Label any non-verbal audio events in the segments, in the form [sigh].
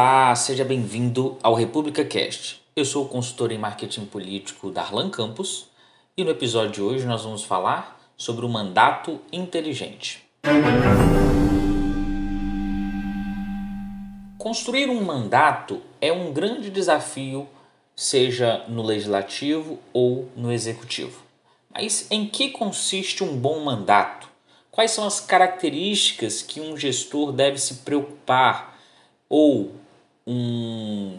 Olá, seja bem-vindo ao República Cast. Eu sou o consultor em marketing político Darlan Campos e no episódio de hoje nós vamos falar sobre o mandato inteligente. Construir um mandato é um grande desafio, seja no legislativo ou no executivo. Mas em que consiste um bom mandato? Quais são as características que um gestor deve se preocupar ou um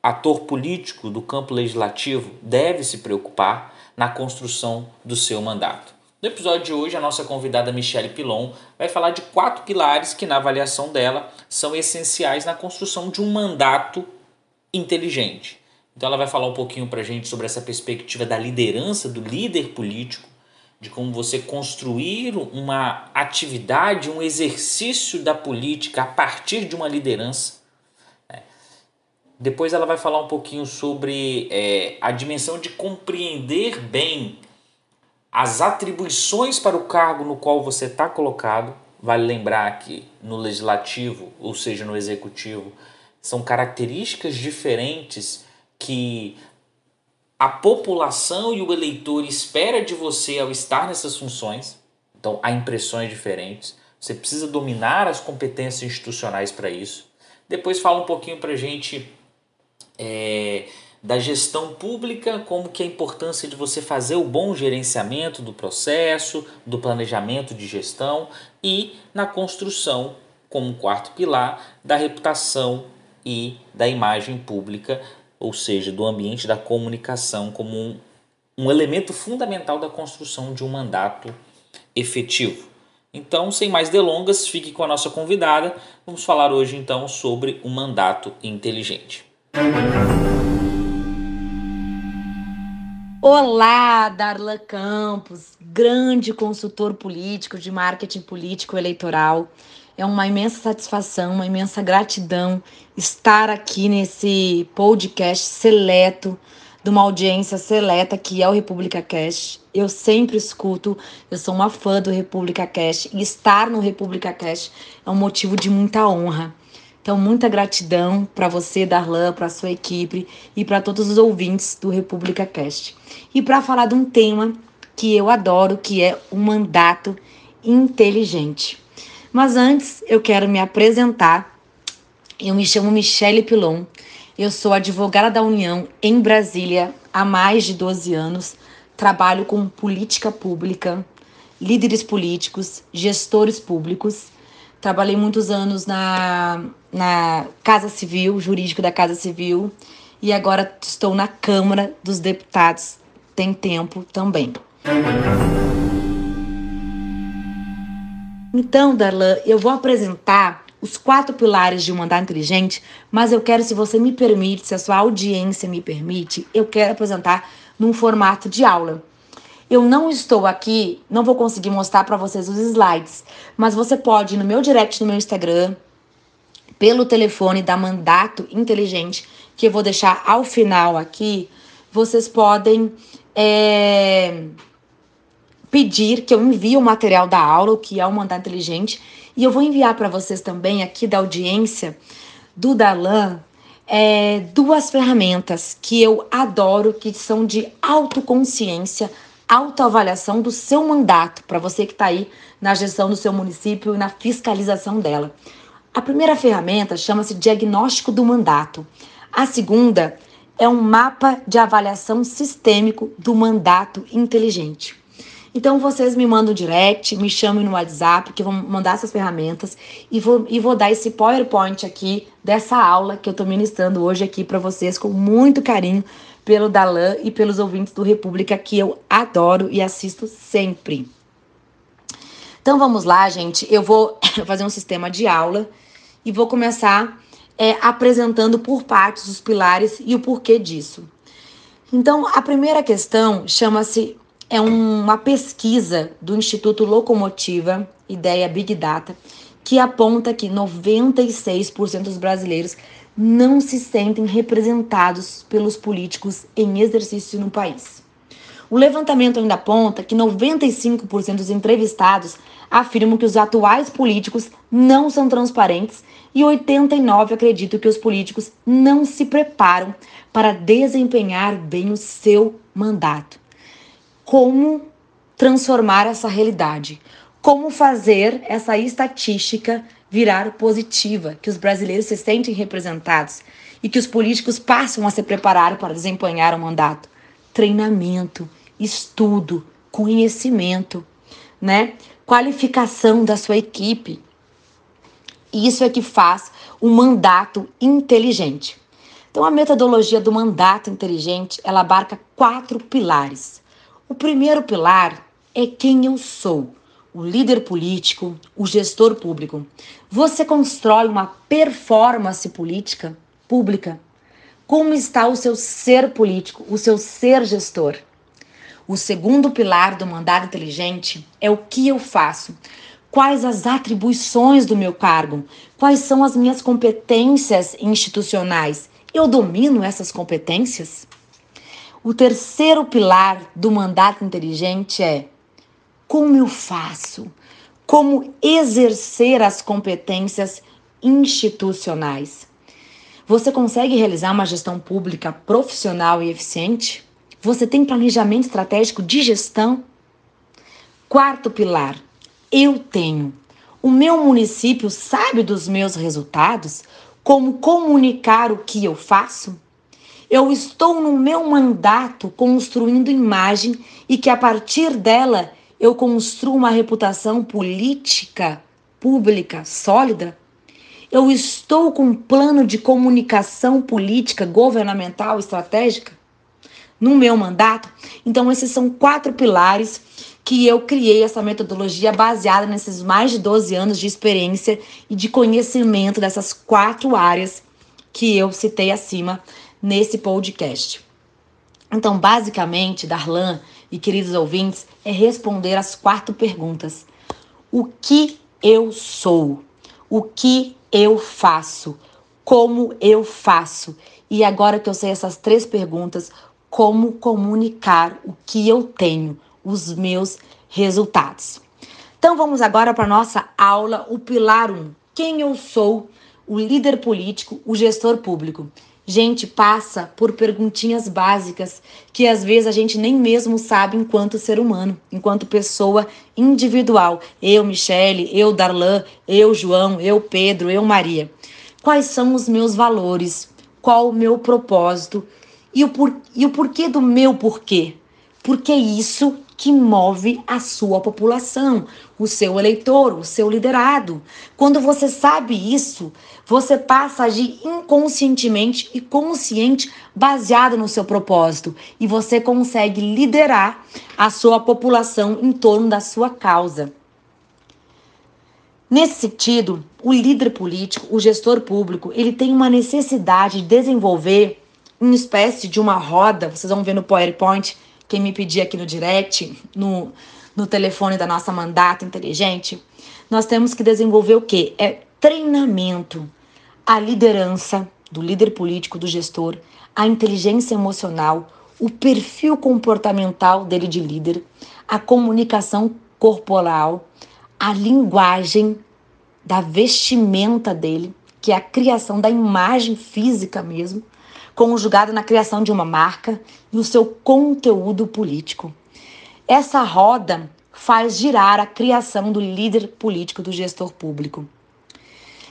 ator político do campo legislativo deve se preocupar na construção do seu mandato. No episódio de hoje, a nossa convidada Michele Pilon vai falar de quatro pilares que, na avaliação dela, são essenciais na construção de um mandato inteligente. Então, ela vai falar um pouquinho para a gente sobre essa perspectiva da liderança, do líder político, de como você construir uma atividade, um exercício da política a partir de uma liderança. Depois ela vai falar um pouquinho sobre é, a dimensão de compreender bem as atribuições para o cargo no qual você está colocado. Vale lembrar que no legislativo, ou seja, no executivo, são características diferentes que a população e o eleitor espera de você ao estar nessas funções. Então, há impressões diferentes. Você precisa dominar as competências institucionais para isso. Depois fala um pouquinho para gente é, da gestão pública, como que é a importância de você fazer o bom gerenciamento do processo, do planejamento de gestão e na construção, como quarto pilar, da reputação e da imagem pública ou seja, do ambiente da comunicação como um, um elemento fundamental da construção de um mandato efetivo. Então, sem mais delongas, fique com a nossa convidada. Vamos falar hoje então sobre o mandato inteligente. Olá, Darla Campos, grande consultor político de marketing político eleitoral. É uma imensa satisfação, uma imensa gratidão estar aqui nesse podcast seleto, de uma audiência seleta que é o República Cast. Eu sempre escuto, eu sou uma fã do República Cast e estar no República Cast é um motivo de muita honra. Então, muita gratidão para você, Darlan, para sua equipe e para todos os ouvintes do República Cast. E para falar de um tema que eu adoro, que é o mandato inteligente. Mas antes, eu quero me apresentar. Eu me chamo Michele Pilon. Eu sou advogada da União em Brasília há mais de 12 anos. Trabalho com política pública, líderes políticos, gestores públicos. Trabalhei muitos anos na, na Casa Civil, jurídico da Casa Civil, e agora estou na Câmara dos Deputados. Tem tempo também. Então, Darlan, eu vou apresentar os quatro pilares de um mandato inteligente, mas eu quero, se você me permite, se a sua audiência me permite, eu quero apresentar num formato de aula. Eu não estou aqui, não vou conseguir mostrar para vocês os slides, mas você pode ir no meu direct no meu Instagram, pelo telefone da Mandato Inteligente, que eu vou deixar ao final aqui, vocês podem é, pedir que eu envie o material da aula, o que é o Mandar Inteligente, e eu vou enviar para vocês também aqui da audiência do Dalan é, duas ferramentas que eu adoro, que são de autoconsciência, autoavaliação do seu mandato, para você que está aí na gestão do seu município e na fiscalização dela. A primeira ferramenta chama-se Diagnóstico do Mandato. A segunda é um mapa de avaliação sistêmico do mandato inteligente. Então vocês me mandam direct, me chamem no WhatsApp, que vão mandar essas ferramentas e vou, e vou dar esse PowerPoint aqui dessa aula que eu estou ministrando hoje aqui para vocês com muito carinho pelo Dalan e pelos ouvintes do República que eu adoro e assisto sempre. Então vamos lá, gente. Eu vou [laughs] fazer um sistema de aula e vou começar é, apresentando por partes os pilares e o porquê disso. Então, a primeira questão chama-se é uma pesquisa do Instituto Locomotiva, ideia Big Data, que aponta que 96% dos brasileiros não se sentem representados pelos políticos em exercício no país. O levantamento ainda aponta que 95% dos entrevistados afirmam que os atuais políticos não são transparentes e 89 acreditam que os políticos não se preparam para desempenhar bem o seu mandato. Como transformar essa realidade? Como fazer essa estatística virar positiva, que os brasileiros se sentem representados e que os políticos passam a se preparar para desempenhar o mandato? Treinamento, estudo, conhecimento, né? Qualificação da sua equipe. Isso é que faz um mandato inteligente. Então, a metodologia do mandato inteligente, ela abarca quatro pilares. O primeiro pilar é quem eu sou, o líder político, o gestor público. Você constrói uma performance política pública. Como está o seu ser político, o seu ser gestor? O segundo pilar do mandato inteligente é o que eu faço. Quais as atribuições do meu cargo? Quais são as minhas competências institucionais? Eu domino essas competências? O terceiro pilar do mandato inteligente é como eu faço? Como exercer as competências institucionais? Você consegue realizar uma gestão pública profissional e eficiente? Você tem planejamento estratégico de gestão? Quarto pilar, eu tenho. O meu município sabe dos meus resultados? Como comunicar o que eu faço? Eu estou no meu mandato construindo imagem e que a partir dela eu construo uma reputação política pública sólida? Eu estou com um plano de comunicação política governamental estratégica? no meu mandato. Então, esses são quatro pilares que eu criei essa metodologia baseada nesses mais de 12 anos de experiência e de conhecimento dessas quatro áreas que eu citei acima nesse podcast. Então, basicamente, Darlan e queridos ouvintes, é responder as quatro perguntas: O que eu sou? O que eu faço? Como eu faço? E agora que eu sei essas três perguntas, como comunicar o que eu tenho, os meus resultados. Então vamos agora para a nossa aula, o pilar 1. Quem eu sou, o líder político, o gestor público. Gente, passa por perguntinhas básicas que às vezes a gente nem mesmo sabe enquanto ser humano, enquanto pessoa individual. Eu, Michele, eu, Darlan, eu, João, eu, Pedro, eu, Maria. Quais são os meus valores? Qual o meu propósito? E o, por, e o porquê do meu porquê? Porque isso que move a sua população, o seu eleitor, o seu liderado. Quando você sabe isso, você passa a agir inconscientemente e consciente baseado no seu propósito e você consegue liderar a sua população em torno da sua causa. Nesse sentido, o líder político, o gestor público, ele tem uma necessidade de desenvolver uma espécie de uma roda, vocês vão ver no PowerPoint, quem me pedir aqui no direct, no, no telefone da nossa mandata inteligente, nós temos que desenvolver o quê? É treinamento, a liderança do líder político, do gestor, a inteligência emocional, o perfil comportamental dele de líder, a comunicação corporal, a linguagem da vestimenta dele, que é a criação da imagem física mesmo, conjugada na criação de uma marca e o seu conteúdo político. Essa roda faz girar a criação do líder político, do gestor público.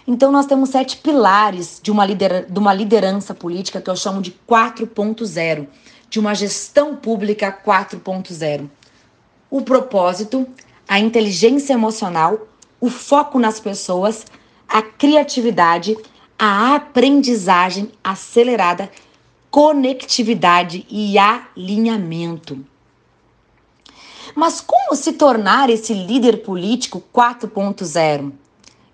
Então, nós temos sete pilares de uma, lider de uma liderança política que eu chamo de 4.0, de uma gestão pública 4.0. O propósito, a inteligência emocional, o foco nas pessoas, a criatividade a aprendizagem acelerada, conectividade e alinhamento. Mas como se tornar esse líder político 4.0?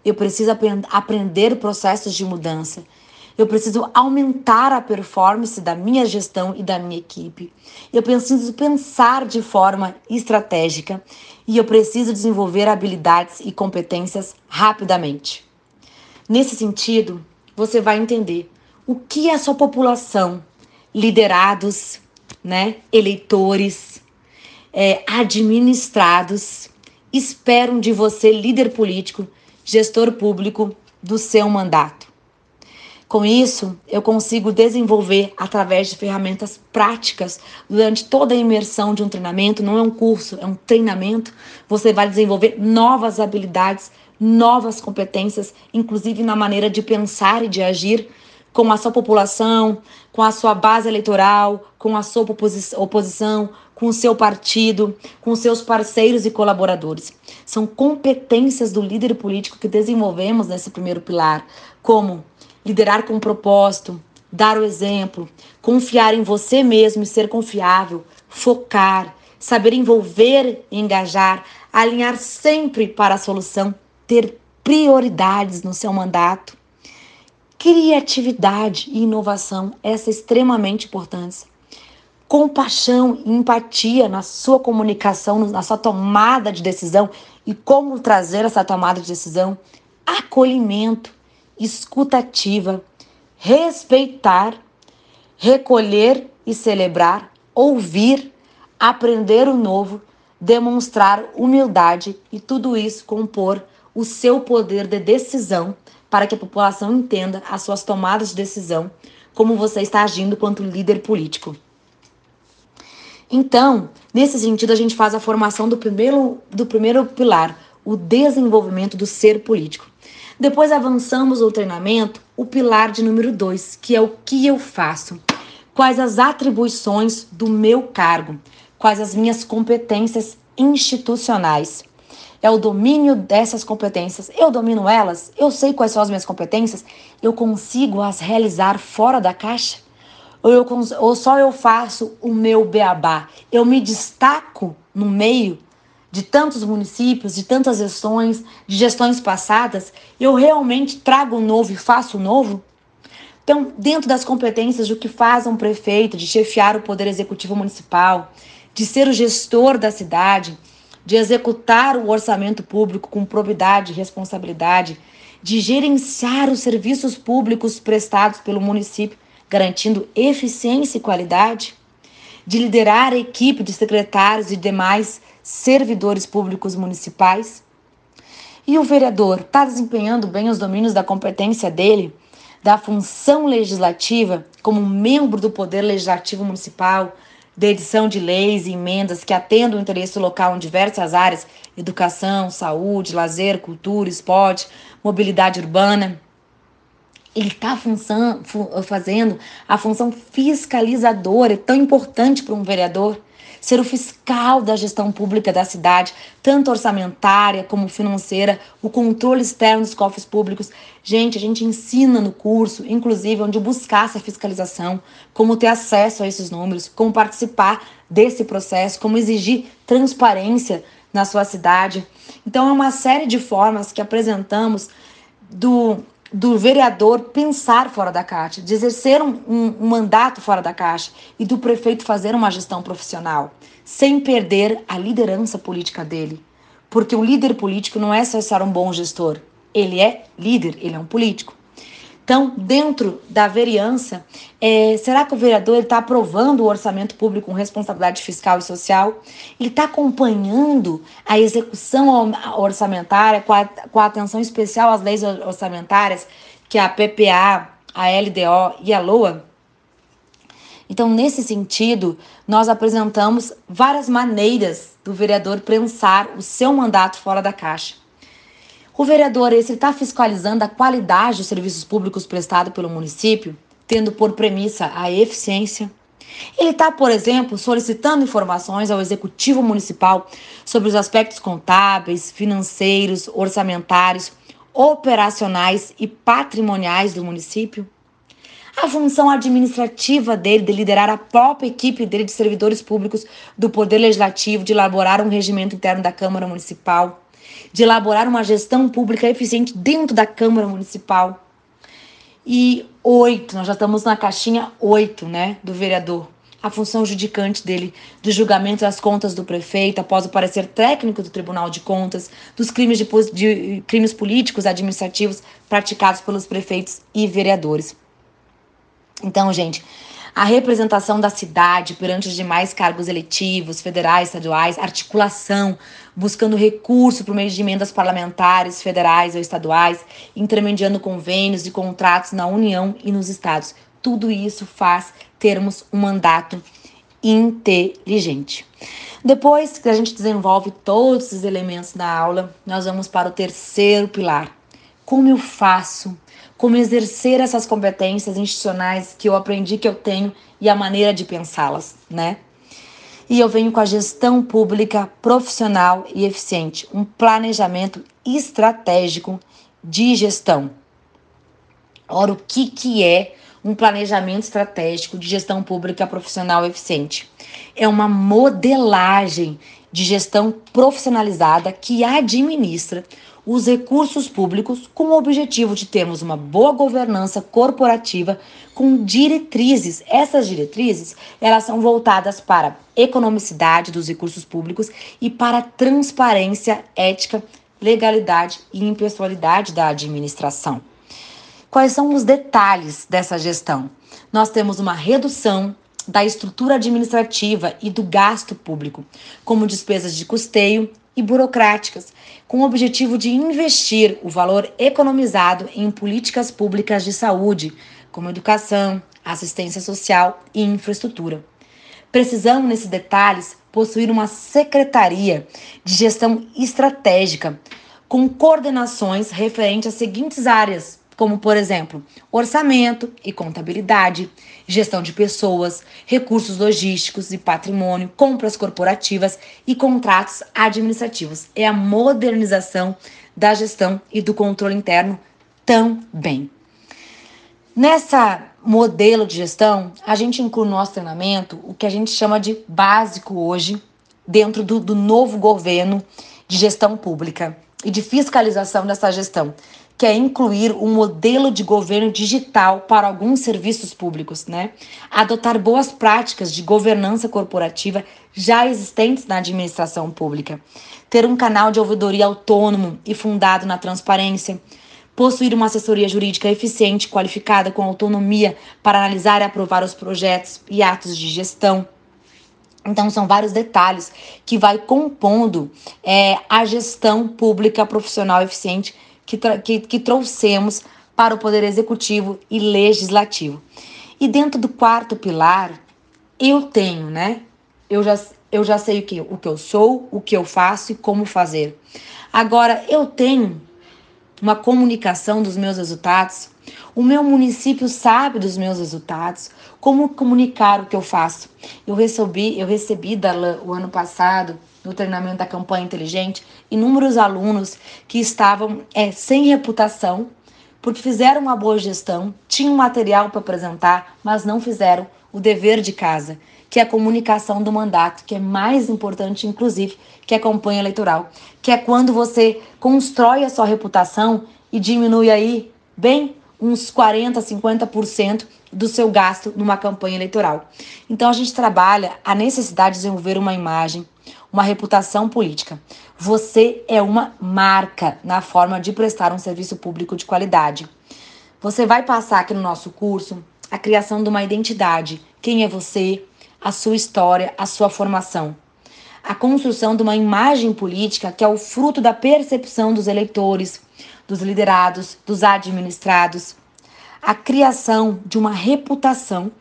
Eu preciso aprender processos de mudança. Eu preciso aumentar a performance da minha gestão e da minha equipe. Eu preciso pensar de forma estratégica e eu preciso desenvolver habilidades e competências rapidamente. Nesse sentido, você vai entender o que é a sua população, liderados, né, eleitores, é, administrados esperam de você, líder político, gestor público, do seu mandato. Com isso, eu consigo desenvolver através de ferramentas práticas durante toda a imersão de um treinamento. Não é um curso, é um treinamento. Você vai desenvolver novas habilidades, novas competências, inclusive na maneira de pensar e de agir com a sua população, com a sua base eleitoral, com a sua oposição, com o seu partido, com seus parceiros e colaboradores. São competências do líder político que desenvolvemos nesse primeiro pilar, como liderar com propósito, dar o exemplo, confiar em você mesmo e ser confiável, focar, saber envolver e engajar, alinhar sempre para a solução, ter prioridades no seu mandato criatividade e inovação, essa é extremamente importante. Compaixão e empatia na sua comunicação, na sua tomada de decisão e como trazer essa tomada de decisão. Acolhimento, escutativa, respeitar, recolher e celebrar, ouvir, aprender o novo, demonstrar humildade e tudo isso compor o seu poder de decisão para que a população entenda as suas tomadas de decisão, como você está agindo quanto líder político. Então, nesse sentido, a gente faz a formação do primeiro, do primeiro pilar, o desenvolvimento do ser político. Depois avançamos no treinamento, o pilar de número dois, que é o que eu faço. Quais as atribuições do meu cargo? Quais as minhas competências institucionais? É o domínio dessas competências. Eu domino elas, eu sei quais são as minhas competências, eu consigo as realizar fora da caixa? Ou, eu, ou só eu faço o meu beabá? Eu me destaco no meio de tantos municípios, de tantas gestões, de gestões passadas, eu realmente trago o novo e faço o novo? Então, dentro das competências do que faz um prefeito, de chefiar o poder executivo municipal, de ser o gestor da cidade, de executar o orçamento público com probidade e responsabilidade, de gerenciar os serviços públicos prestados pelo município, garantindo eficiência e qualidade, de liderar a equipe de secretários e demais servidores públicos municipais. E o vereador está desempenhando bem os domínios da competência dele, da função legislativa, como membro do Poder Legislativo Municipal, de edição de leis e emendas que atendam o interesse local em diversas áreas: educação, saúde, lazer, cultura, esporte, mobilidade urbana. Ele está fazendo a função fiscalizadora, é tão importante para um vereador ser o fiscal da gestão pública da cidade, tanto orçamentária como financeira, o controle externo dos cofres públicos. Gente, a gente ensina no curso, inclusive, onde buscar essa fiscalização, como ter acesso a esses números, como participar desse processo, como exigir transparência na sua cidade. Então, é uma série de formas que apresentamos do do vereador pensar fora da caixa, de exercer um, um, um, mandato fora da caixa e do prefeito fazer uma gestão profissional, sem perder a liderança política dele. Porque o líder político não é só ser um bom gestor, ele é líder, ele é um político. Então, dentro da vereança, é, será que o vereador está aprovando o orçamento público com responsabilidade fiscal e social? Ele está acompanhando a execução orçamentária com, a, com a atenção especial às leis orçamentárias, que é a PPA, a LDO e a LOA? Então, nesse sentido, nós apresentamos várias maneiras do vereador pensar o seu mandato fora da caixa. O vereador esse está fiscalizando a qualidade dos serviços públicos prestados pelo município, tendo por premissa a eficiência. Ele está, por exemplo, solicitando informações ao executivo municipal sobre os aspectos contábeis, financeiros, orçamentários, operacionais e patrimoniais do município. A função administrativa dele de liderar a própria equipe dele de servidores públicos do Poder Legislativo, de elaborar um regimento interno da Câmara Municipal de elaborar uma gestão pública eficiente dentro da Câmara Municipal. E oito, nós já estamos na caixinha oito, né, do vereador. A função judicante dele, do julgamento das contas do prefeito após o parecer técnico do Tribunal de Contas, dos crimes, de, de crimes políticos administrativos praticados pelos prefeitos e vereadores. Então, gente, a representação da cidade perante os demais cargos eletivos, federais, estaduais, articulação, buscando recurso por meio de emendas parlamentares, federais ou estaduais, intermediando convênios e contratos na União e nos estados. Tudo isso faz termos um mandato inteligente. Depois que a gente desenvolve todos esses elementos na aula, nós vamos para o terceiro pilar. Como eu faço como exercer essas competências institucionais que eu aprendi que eu tenho e a maneira de pensá-las, né? E eu venho com a gestão pública profissional e eficiente, um planejamento estratégico de gestão. Ora, o que, que é um planejamento estratégico de gestão pública profissional eficiente? É uma modelagem de gestão profissionalizada que administra os recursos públicos com o objetivo de termos uma boa governança corporativa com diretrizes. Essas diretrizes, elas são voltadas para economicidade dos recursos públicos e para transparência, ética, legalidade e impessoalidade da administração. Quais são os detalhes dessa gestão? Nós temos uma redução da estrutura administrativa e do gasto público, como despesas de custeio e burocráticas, com o objetivo de investir o valor economizado em políticas públicas de saúde, como educação, assistência social e infraestrutura. Precisamos, nesses detalhes, possuir uma secretaria de gestão estratégica com coordenações referentes às seguintes áreas como, por exemplo, orçamento e contabilidade, gestão de pessoas, recursos logísticos e patrimônio, compras corporativas e contratos administrativos. É a modernização da gestão e do controle interno também. Nessa modelo de gestão, a gente inclui no nosso treinamento o que a gente chama de básico hoje, dentro do, do novo governo de gestão pública e de fiscalização dessa gestão que é incluir um modelo de governo digital para alguns serviços públicos, né? Adotar boas práticas de governança corporativa já existentes na administração pública. Ter um canal de ouvidoria autônomo e fundado na transparência. Possuir uma assessoria jurídica eficiente, qualificada, com autonomia para analisar e aprovar os projetos e atos de gestão. Então, são vários detalhes que vai compondo é, a gestão pública profissional eficiente que, que, que trouxemos para o Poder Executivo e Legislativo. E dentro do quarto pilar, eu tenho, né? Eu já, eu já sei o que, o que eu sou, o que eu faço e como fazer. Agora, eu tenho uma comunicação dos meus resultados. O meu município sabe dos meus resultados, como comunicar o que eu faço. Eu recebi, eu recebi da o ano passado no treinamento da campanha inteligente, inúmeros alunos que estavam é, sem reputação, porque fizeram uma boa gestão, tinham material para apresentar, mas não fizeram o dever de casa, que é a comunicação do mandato, que é mais importante, inclusive, que a campanha eleitoral, que é quando você constrói a sua reputação e diminui aí bem uns 40, 50% do seu gasto numa campanha eleitoral. Então a gente trabalha a necessidade de desenvolver uma imagem, uma reputação política. Você é uma marca na forma de prestar um serviço público de qualidade. Você vai passar aqui no nosso curso a criação de uma identidade. Quem é você? A sua história, a sua formação. A construção de uma imagem política que é o fruto da percepção dos eleitores, dos liderados, dos administrados. A criação de uma reputação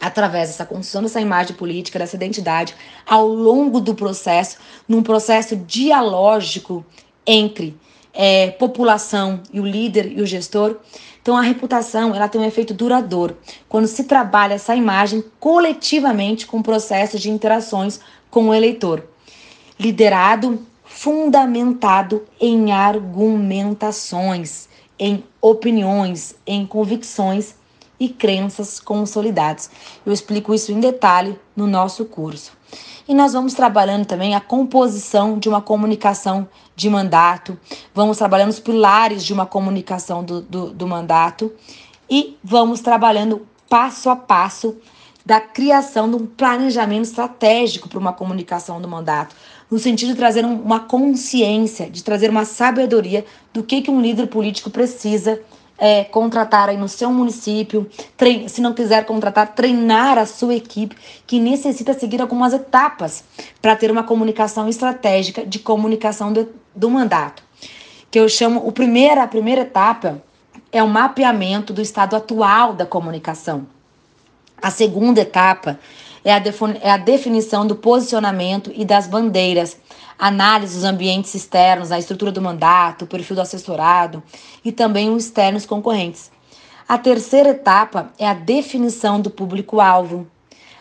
através dessa construção dessa imagem política, dessa identidade, ao longo do processo, num processo dialógico entre é, população e o líder e o gestor. Então a reputação ela tem um efeito duradouro quando se trabalha essa imagem coletivamente com processos de interações com o eleitor. Liderado, fundamentado em argumentações, em opiniões, em convicções e crenças consolidadas. Eu explico isso em detalhe no nosso curso. E nós vamos trabalhando também a composição de uma comunicação de mandato, vamos trabalhando os pilares de uma comunicação do, do, do mandato e vamos trabalhando passo a passo da criação de um planejamento estratégico para uma comunicação do mandato, no sentido de trazer uma consciência, de trazer uma sabedoria do que, que um líder político precisa é, contratar aí no seu município, se não quiser contratar, treinar a sua equipe, que necessita seguir algumas etapas para ter uma comunicação estratégica de comunicação do, do mandato. Que eu chamo, o primeiro, a primeira etapa é o mapeamento do estado atual da comunicação. A segunda etapa é a, é a definição do posicionamento e das bandeiras, análise dos ambientes externos, a estrutura do mandato, o perfil do assessorado e também os externos concorrentes. A terceira etapa é a definição do público-alvo.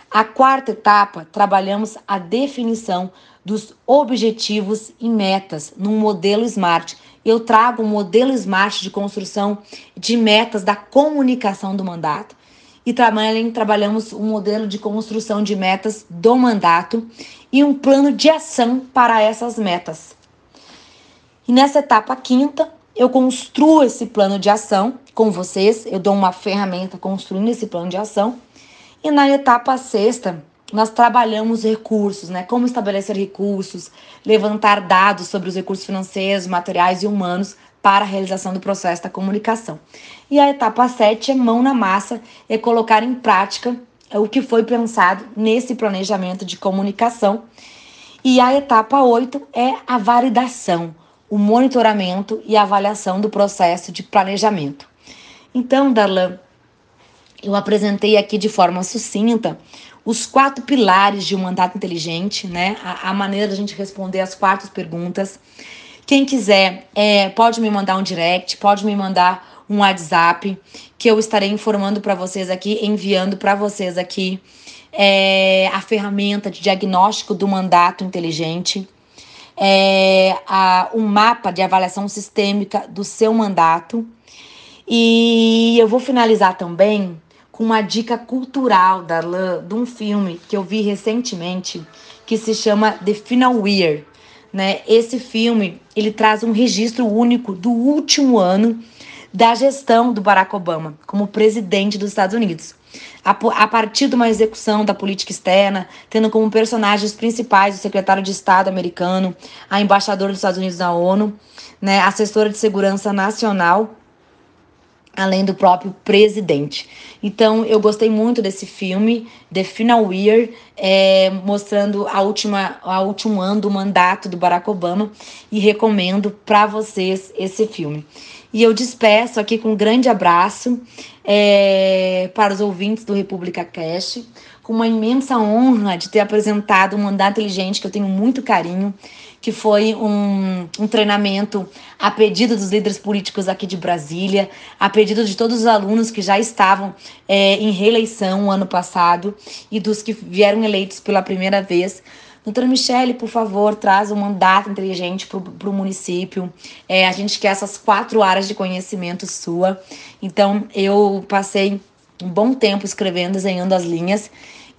A quarta etapa, trabalhamos a definição dos objetivos e metas num modelo SMART. Eu trago um modelo SMART de construção de metas da comunicação do mandato e também trabalhamos um modelo de construção de metas do mandato e um plano de ação para essas metas. E nessa etapa quinta, eu construo esse plano de ação com vocês, eu dou uma ferramenta construindo esse plano de ação. E na etapa sexta, nós trabalhamos recursos, né? Como estabelecer recursos, levantar dados sobre os recursos financeiros, materiais e humanos para a realização do processo da comunicação. E a etapa 7 é mão na massa, é colocar em prática o que foi pensado nesse planejamento de comunicação. E a etapa 8 é a validação, o monitoramento e avaliação do processo de planejamento. Então, Darlan, eu apresentei aqui de forma sucinta os quatro pilares de um mandato inteligente, né? A, a maneira da gente responder as quatro perguntas. Quem quiser, é, pode me mandar um direct, pode me mandar um WhatsApp, que eu estarei informando para vocês aqui, enviando para vocês aqui é, a ferramenta de diagnóstico do mandato inteligente, é, um mapa de avaliação sistêmica do seu mandato. E eu vou finalizar também com uma dica cultural da de um filme que eu vi recentemente, que se chama The Final Year né? Esse filme, ele traz um registro único do último ano da gestão do Barack Obama como presidente dos Estados Unidos. A, a partir de uma execução da política externa, tendo como personagens principais o secretário de Estado americano, a embaixadora dos Estados Unidos na ONU, né, assessora de segurança nacional além do próprio presidente. Então, eu gostei muito desse filme, The Final Year, é, mostrando a última, a último ano do mandato do Barack Obama e recomendo para vocês esse filme. E eu despeço aqui com um grande abraço é, para os ouvintes do República Cast, com uma imensa honra de ter apresentado um mandato inteligente que eu tenho muito carinho que foi um, um treinamento a pedido dos líderes políticos aqui de Brasília, a pedido de todos os alunos que já estavam é, em reeleição ano passado e dos que vieram eleitos pela primeira vez. Doutora Michele, por favor, traz um mandato inteligente para o município. É, a gente quer essas quatro áreas de conhecimento sua. Então, eu passei um bom tempo escrevendo, desenhando as linhas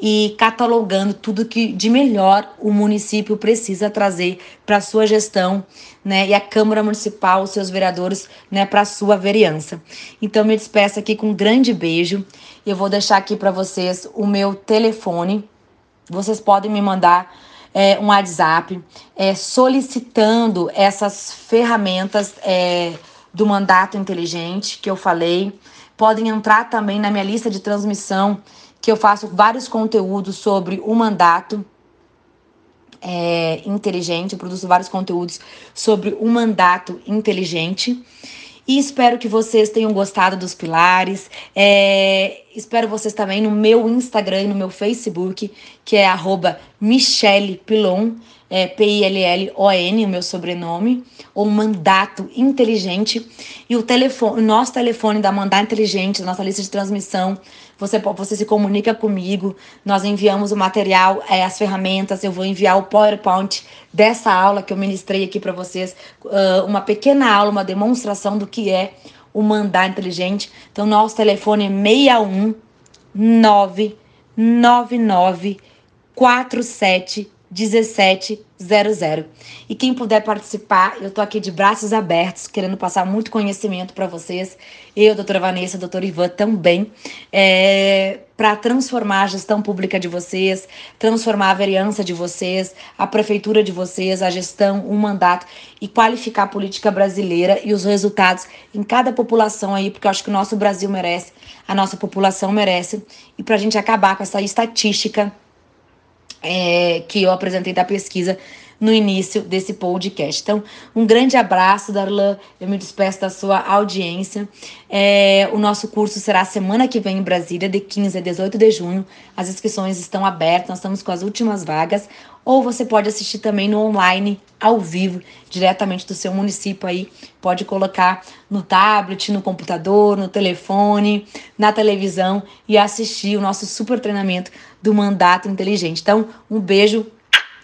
e catalogando tudo que de melhor o município precisa trazer para sua gestão, né? E a Câmara Municipal, os seus vereadores, né, para sua vereança. Então me despeço aqui com um grande beijo. Eu vou deixar aqui para vocês o meu telefone. Vocês podem me mandar é, um WhatsApp é, solicitando essas ferramentas é, do mandato inteligente que eu falei. Podem entrar também na minha lista de transmissão que eu faço vários conteúdos sobre o mandato é, inteligente, eu produzo vários conteúdos sobre o mandato inteligente. E espero que vocês tenham gostado dos pilares. É, espero vocês também no meu Instagram e no meu Facebook, que é Michele Pilon, é, P-I-L-L-O-N, o meu sobrenome, ou Mandato Inteligente. E o telefone, nosso telefone da Mandato Inteligente, nossa lista de transmissão, você, você se comunica comigo, nós enviamos o material, é, as ferramentas, eu vou enviar o PowerPoint dessa aula que eu ministrei aqui para vocês, uh, uma pequena aula, uma demonstração do que é o mandar inteligente. Então, nosso telefone é 61 999 47 1700. E quem puder participar, eu tô aqui de braços abertos, querendo passar muito conhecimento para vocês. Eu, doutora Vanessa, doutor Ivan também. É, para transformar a gestão pública de vocês, transformar a vereança de vocês, a prefeitura de vocês, a gestão, o mandato e qualificar a política brasileira e os resultados em cada população aí, porque eu acho que o nosso Brasil merece, a nossa população merece, e para a gente acabar com essa estatística é, que eu apresentei da pesquisa no início desse podcast. Então, um grande abraço, Darlan. Eu me despeço da sua audiência. É, o nosso curso será semana que vem em Brasília, de 15 a 18 de junho. As inscrições estão abertas, nós estamos com as últimas vagas. Ou você pode assistir também no online, ao vivo, diretamente do seu município aí. Pode colocar no tablet, no computador, no telefone, na televisão e assistir o nosso super treinamento do mandato inteligente. Então, um beijo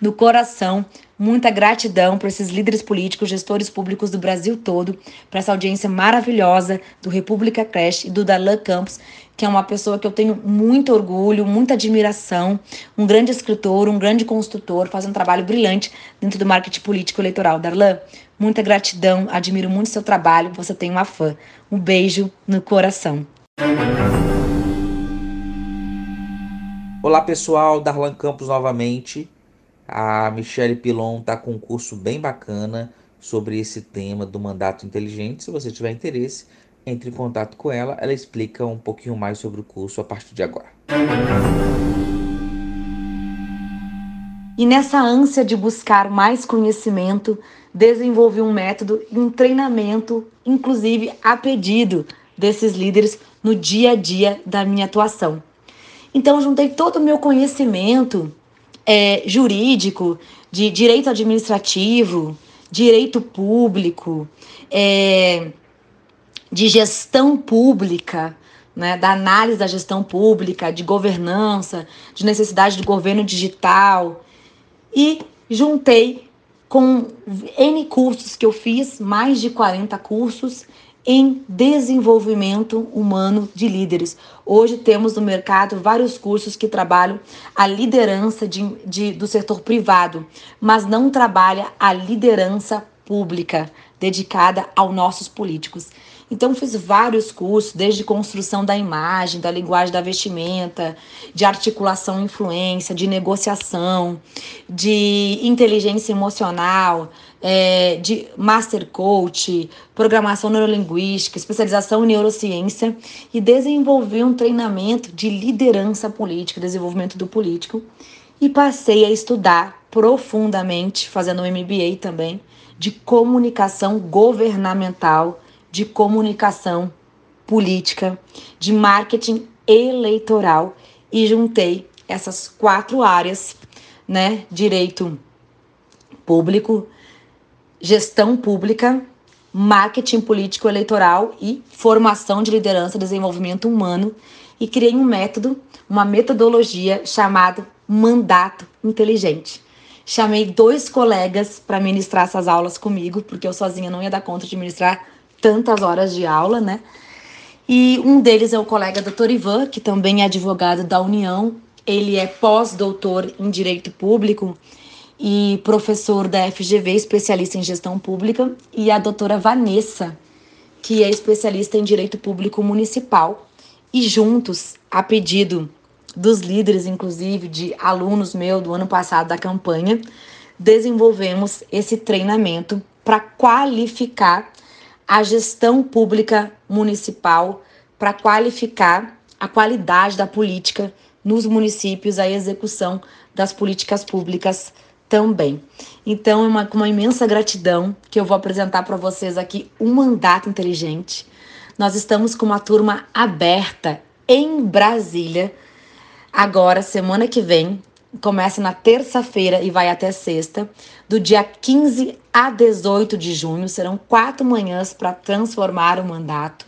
no coração Muita gratidão para esses líderes políticos, gestores públicos do Brasil todo, para essa audiência maravilhosa do República Crash e do Darlan Campos, que é uma pessoa que eu tenho muito orgulho, muita admiração, um grande escritor, um grande construtor, faz um trabalho brilhante dentro do marketing político eleitoral. Darlan, muita gratidão, admiro muito seu trabalho, você tem uma fã. Um beijo no coração. Olá pessoal, Darlan Campos novamente. A Michelle Pilon está com um curso bem bacana sobre esse tema do mandato inteligente. Se você tiver interesse, entre em contato com ela. Ela explica um pouquinho mais sobre o curso a partir de agora. E nessa ânsia de buscar mais conhecimento, desenvolvi um método e um treinamento, inclusive a pedido desses líderes no dia a dia da minha atuação. Então, juntei todo o meu conhecimento é, jurídico, de direito administrativo, direito público, é, de gestão pública, né, da análise da gestão pública, de governança, de necessidade do governo digital. E juntei com N cursos que eu fiz, mais de 40 cursos, em desenvolvimento humano de líderes. Hoje temos no mercado vários cursos que trabalham a liderança de, de, do setor privado, mas não trabalha a liderança pública dedicada aos nossos políticos. Então fiz vários cursos, desde construção da imagem, da linguagem da vestimenta, de articulação e influência, de negociação, de inteligência emocional, é, de master coach, programação neurolinguística, especialização em neurociência e desenvolvi um treinamento de liderança política, desenvolvimento do político e passei a estudar profundamente, fazendo um MBA também, de comunicação governamental de comunicação política, de marketing eleitoral e juntei essas quatro áreas, né? Direito público, gestão pública, marketing político eleitoral e formação de liderança e desenvolvimento humano e criei um método, uma metodologia chamada mandato inteligente. Chamei dois colegas para ministrar essas aulas comigo, porque eu sozinha não ia dar conta de ministrar tantas horas de aula, né? E um deles é o colega Dr. Ivan, que também é advogado da União. Ele é pós-doutor em Direito Público e professor da FGV, especialista em Gestão Pública, e a doutora Vanessa, que é especialista em Direito Público Municipal. E juntos, a pedido dos líderes, inclusive de alunos meus do ano passado da campanha, desenvolvemos esse treinamento para qualificar a gestão pública municipal para qualificar a qualidade da política nos municípios, a execução das políticas públicas também. Então, é uma, com uma imensa gratidão que eu vou apresentar para vocês aqui um mandato inteligente. Nós estamos com uma turma aberta em Brasília. Agora, semana que vem, começa na terça-feira e vai até sexta, do dia 15 a 18 de junho. Serão quatro manhãs para transformar o mandato.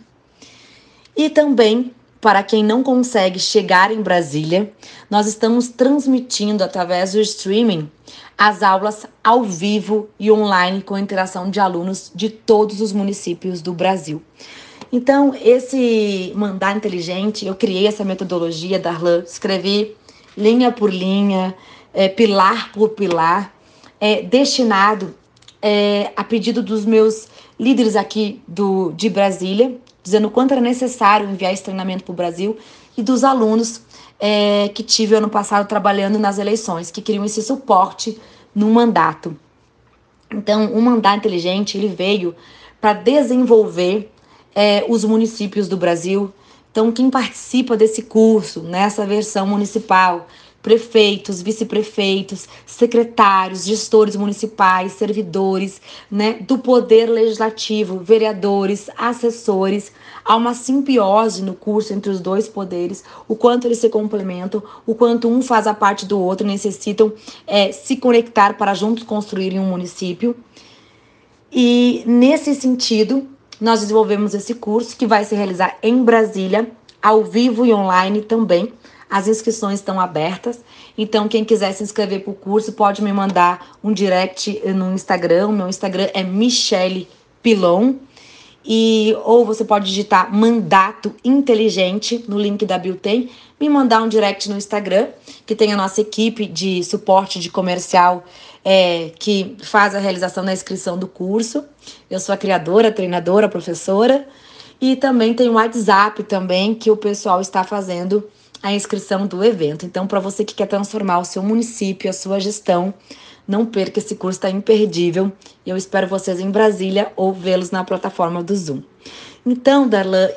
E também, para quem não consegue chegar em Brasília, nós estamos transmitindo através do streaming as aulas ao vivo e online com interação de alunos de todos os municípios do Brasil. Então, esse mandar inteligente, eu criei essa metodologia da Arlan, escrevi linha por linha, é, pilar por pilar, é, destinado é, a pedido dos meus líderes aqui do, de Brasília, dizendo quanto era necessário enviar esse treinamento para o Brasil. e dos alunos é, que tive ano passado trabalhando nas eleições, que queriam esse suporte no mandato. Então, o mandato inteligente ele veio para desenvolver é, os municípios do Brasil. Então, quem participa desse curso, nessa versão municipal, prefeitos, vice-prefeitos, secretários, gestores municipais, servidores, né, do poder legislativo, vereadores, assessores, há uma simbiose no curso entre os dois poderes, o quanto eles se complementam, o quanto um faz a parte do outro, necessitam é, se conectar para juntos construírem um município. E nesse sentido, nós desenvolvemos esse curso que vai se realizar em Brasília, ao vivo e online também. As inscrições estão abertas, então quem quiser se inscrever para o curso pode me mandar um direct no Instagram. Meu Instagram é Michele Pilon. E, ou você pode digitar mandato inteligente no link da Biltem, me mandar um direct no Instagram, que tem a nossa equipe de suporte de comercial é, que faz a realização da inscrição do curso. Eu sou a criadora, treinadora, professora. E também tem o WhatsApp também, que o pessoal está fazendo a inscrição do evento. Então, para você que quer transformar o seu município, a sua gestão, não perca esse curso, está imperdível. Eu espero vocês em Brasília ou vê-los na plataforma do Zoom. Então, Darlan,